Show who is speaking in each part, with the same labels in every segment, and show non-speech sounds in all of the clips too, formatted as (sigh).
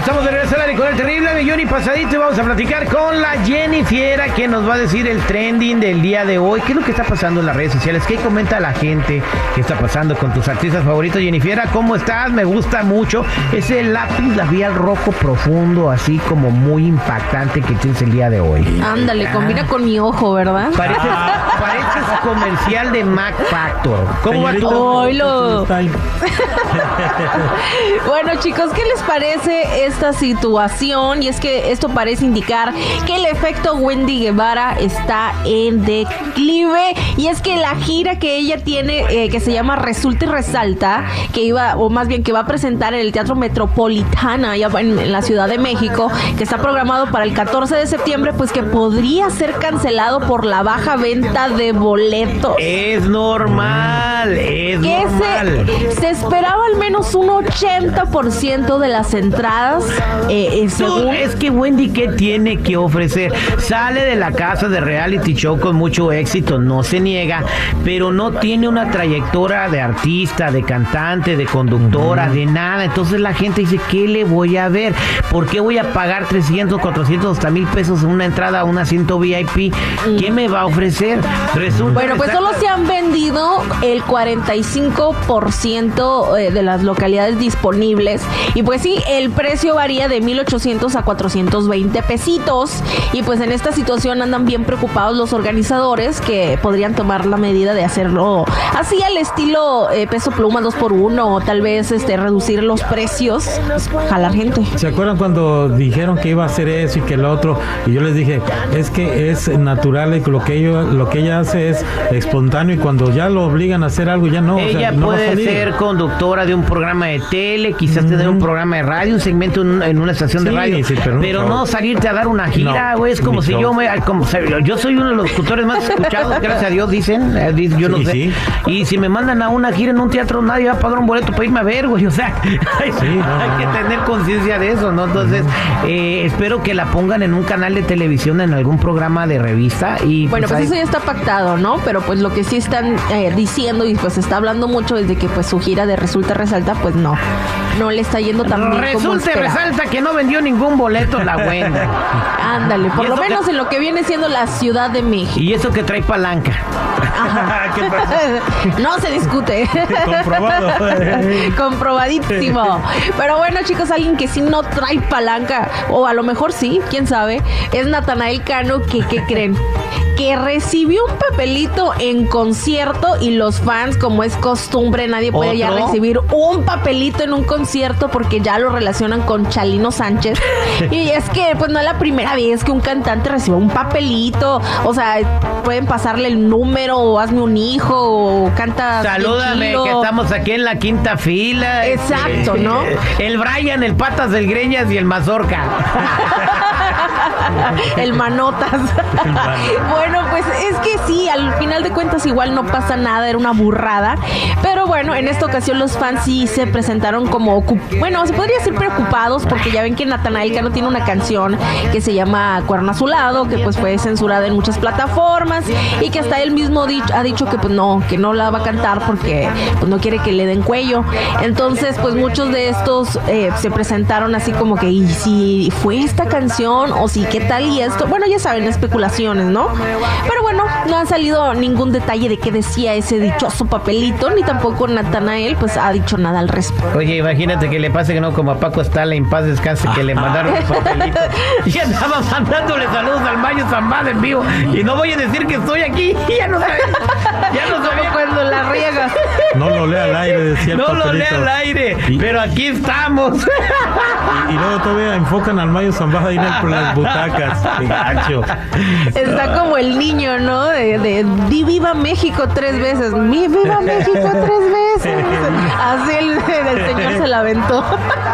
Speaker 1: Estamos de regreso al con el terrible millón y pasadito y vamos a platicar con la Jenny Fiera que nos va a decir el trending del día de hoy. ¿Qué es lo que está pasando en las redes sociales? ¿Qué comenta la gente? ¿Qué está pasando con tus artistas favoritos? Jenny Fiera, ¿cómo estás? Me gusta mucho ese lápiz labial rojo profundo, así como muy impactante que tienes el día de hoy.
Speaker 2: Ándale, combina con mi ojo, ¿verdad?
Speaker 1: Pareces, (laughs) pareces comercial de Mac Factor. ¿Cómo va tu-
Speaker 2: Oilo. (laughs) Bueno, chicos, ¿qué les parece esta situación? Y es que esto parece indicar que el efecto Wendy Guevara está en declive. Y es que la gira que ella tiene, eh, que se llama Resulta y Resalta, que iba, o más bien que va a presentar en el Teatro Metropolitana, allá en, en la Ciudad de México, que está programado para el 14 de septiembre, pues que podría ser cancelado por la baja venta de boletos.
Speaker 1: Es normal, es
Speaker 2: que
Speaker 1: normal.
Speaker 2: se, se esperaba al menos un 80% de las entradas, eh, eh, según...
Speaker 1: es que Wendy, ¿qué tiene que ofrecer? Sale de la casa de reality show con mucho éxito, no se niega, pero no tiene una trayectoria de artista, de cantante, de conductora, de nada. Entonces la gente dice, ¿qué le voy a ver? ¿Por qué voy a pagar 300, 400, hasta mil pesos en una entrada a un asiento VIP? ¿Qué me va a ofrecer? Resulta
Speaker 2: Bueno, pues solo se han vendido el 45% eh, de las localidades disponibles. Y pues sí, el precio varía de 1.800 a 420 pesitos. Y pues en esta situación andan bien preocupados los organizadores que podrían tomar la medida de hacerlo así al estilo eh, peso pluma 2 por 1 o tal vez este reducir los precios, pues, jalar gente.
Speaker 3: ¿Se acuerdan cuando dijeron que iba a hacer eso y que lo otro? Y yo les dije, es que es natural y lo que ella, lo que ella hace es espontáneo y cuando ya lo obligan a hacer algo ya no. o sea,
Speaker 1: Ella
Speaker 3: no va a
Speaker 1: puede
Speaker 3: salir.
Speaker 1: ser conductora de un programa de tele, quizás tener un programa de radio, un segmento en, en una estación de radio,
Speaker 3: sí, pero
Speaker 1: no salirte a dar una gira,
Speaker 3: No,
Speaker 1: güey. es como si
Speaker 3: show.
Speaker 1: yo me, como, yo soy uno de los locutores más escuchados, gracias a Dios, dicen, eh, yo no
Speaker 3: Sí,
Speaker 1: sé.
Speaker 3: sí.
Speaker 1: Y si me mandan a una gira en un teatro, nadie va a pagar un boleto para irme a ver, güey. O sea, (laughs) hay, que tener conciencia de eso, ¿no? Entonces, eh, espero que la pongan en un canal de televisión, en algún programa de revista. Y
Speaker 2: Bueno, pues eso ya está pactado, ¿no? Pero pues lo que sí están eh, diciendo y pues se está hablando mucho es de que pues su gira de Resulta Resalta, pues no, no le está yendo tan bien
Speaker 1: Resulta
Speaker 2: esperaba.
Speaker 1: resalta que no vendió ningún boleto la Wendy. (laughs)
Speaker 2: Ándale, por lo
Speaker 1: que-
Speaker 2: menos en lo que viene siendo la Ciudad de México.
Speaker 1: Y eso que trae palanca. (laughs) (laughs)
Speaker 2: No se discute.
Speaker 3: Comprobado.
Speaker 2: Comprobadísimo. Pero bueno, chicos, alguien que sí no trae palanca, o a lo mejor sí, quién sabe, es Natanael Cano, que ¿qué creen? Que recibió un papelito en concierto y los fans, como es costumbre, nadie puede ya recibir un papelito en un concierto porque ya lo relacionan con Chalino Sánchez. (laughs) y es que, pues no es la primera vez que un cantante recibe un papelito. O sea, pueden pasarle el número o hazme un hijo o canta.
Speaker 1: Salúdame, que estamos aquí en la quinta fila.
Speaker 2: Exacto, ¿no? (laughs)
Speaker 1: El Brian, el Patas del Greñas y el Mazorca. (laughs) (laughs)
Speaker 2: el manotas. bueno, pues es que sí, al final de cuentas igual no pasa nada, era una burrada. Pero bueno, en esta ocasión los fans sí se presentaron como, bueno, se podría decir preocupados porque ya ven que Natanael Cano tiene una canción que se llama Cuerno Azulado, que pues fue censurada en muchas plataformas y que hasta él mismo ha dicho que pues no, que no la va a cantar porque pues no quiere que le den cuello. Entonces, pues muchos de estos eh, se presentaron así como que, ¿y si fue esta canción? ¿O si qué tal y esto? Bueno, ya saben, especulaciones, ¿no? Pero bueno, no ha salido ningún detalle de qué decía ese dichoso papelito, ni tampoco Natanael, pues ha dicho nada al respecto.
Speaker 1: Oye, imagínate que le pase que no, como a Paco Stala en paz descanse, que le mandaron un papelito. (laughs) Y andaba mandándole saludos al Mayo Zambada en vivo. Y no voy a decir que estoy aquí. Y (laughs) ya no sabía. Ya no sabía
Speaker 2: cuando la riega.
Speaker 3: No lo lea al aire, decía el
Speaker 1: No lo lea al aire.
Speaker 3: Y-
Speaker 1: Pero aquí estamos.
Speaker 3: Y, y luego todavía enfocan al Mayo Zambada ahí en el- por las (laughs) butacas. Gacho.
Speaker 2: Está como el niño, ¿no? De, de viva México tres veces. Mi viva México tres veces. (laughs) Así el, el señor la aventó.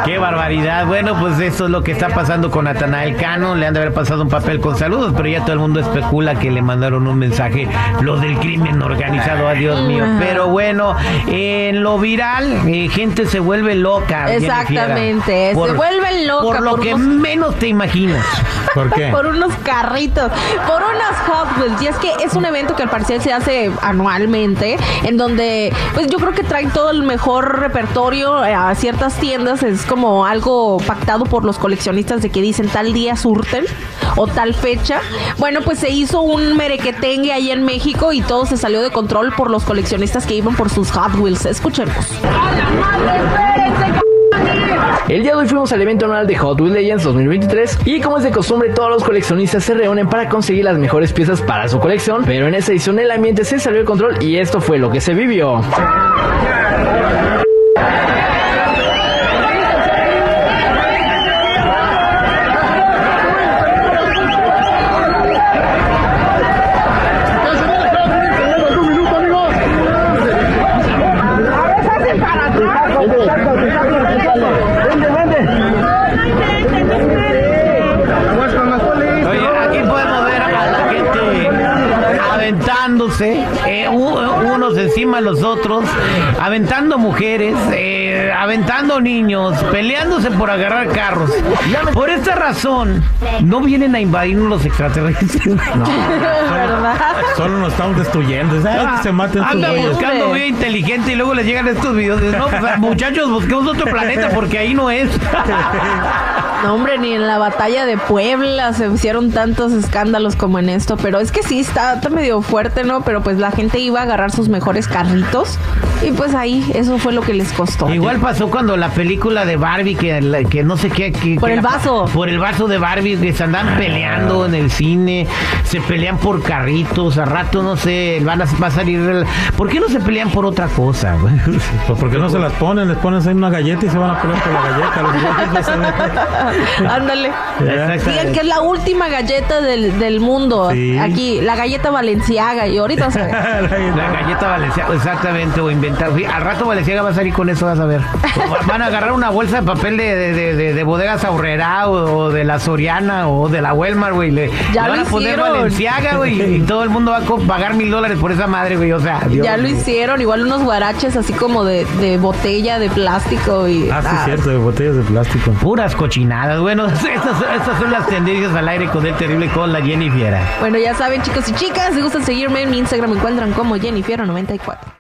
Speaker 1: Qué barbaridad. Bueno, pues eso es lo que está pasando con Natanael Cano. Le han de haber pasado un papel con saludos, pero ya todo el mundo especula que le mandaron un mensaje, lo del crimen organizado, adiós mío. Pero bueno, en lo viral, eh, gente se vuelve loca.
Speaker 2: Exactamente, se vuelve loca.
Speaker 1: Por lo que menos te imaginas.
Speaker 3: ¿Por qué?
Speaker 2: por unos carritos, por unas Hot Wheels. Y es que es un evento que al parecer se hace anualmente, en donde, pues yo creo que traen todo el mejor repertorio a ciertas tiendas. Es como algo pactado por los coleccionistas de que dicen tal día surten o tal fecha. Bueno, pues se hizo un merequetengue ahí en México y todo se salió de control por los coleccionistas que iban por sus Hot Wheels. Escuchemos.
Speaker 4: El día de hoy fuimos al evento anual de Hot Wheels Legends 2023 y como es de costumbre todos los coleccionistas se reúnen para conseguir las mejores piezas para su colección, pero en esta edición el ambiente se salió de control y esto fue lo que se vivió.
Speaker 1: Eh, unos encima de los otros, aventando mujeres, eh, aventando niños, peleándose por agarrar carros. Por esta razón, no vienen a invadirnos los extraterrestres. (laughs) No, (laughs)
Speaker 3: Solo nos estamos destruyendo. Ah, se maten
Speaker 1: Anda buscando vida inteligente y luego les llegan estos videos. No, pues, muchachos, busquemos otro planeta porque ahí no es. (laughs)
Speaker 2: No, hombre, ni en la batalla de Puebla se hicieron tantos escándalos como en esto, pero es que sí, está, está, medio fuerte, ¿no? Pero pues la gente iba a agarrar sus mejores carritos y pues ahí eso fue lo que les costó.
Speaker 1: Igual pasó cuando la película de Barbie, que, que no sé qué... Que,
Speaker 2: por el vaso.
Speaker 1: Por el vaso de Barbie, que se andan peleando en el cine, se pelean por carritos, a rato no sé, van a, va a salir... ¿Por qué no se pelean por otra cosa? (laughs)
Speaker 3: Pues porque no se las ponen, les ponen ahí una galleta y se van a pelear por la galleta. (laughs)
Speaker 2: Ándale. Digan que es la última galleta del, del mundo. Aquí, la galleta Valenciaga. Y ahorita
Speaker 1: vas a ver. (laughs) la galleta Valenciaga, exactamente. O inventar. Al rato Valenciaga va a salir con eso, vas a ver. Van a agarrar una bolsa de papel de, de, de, de bodegas Aurrera o, de la Soriana o de la Welmar, güey. Le, ya van a poner Valenciaga, güey. Y todo el mundo va a pagar mil dólares por esa madre, güey. O sea,
Speaker 2: ya lo hicieron. Igual unos guaraches así como de, de botella de plástico. Y,
Speaker 3: ah, sí, cierto, de botellas de plástico.
Speaker 1: Puras cochinadas bueno, (laughs) estas, son las tendencias al aire con el terrible con la Jenny Fiera.
Speaker 2: Bueno, ya saben, chicos y chicas, si gustan seguirme en mi Instagram, me encuentran como Jenny Fiera94.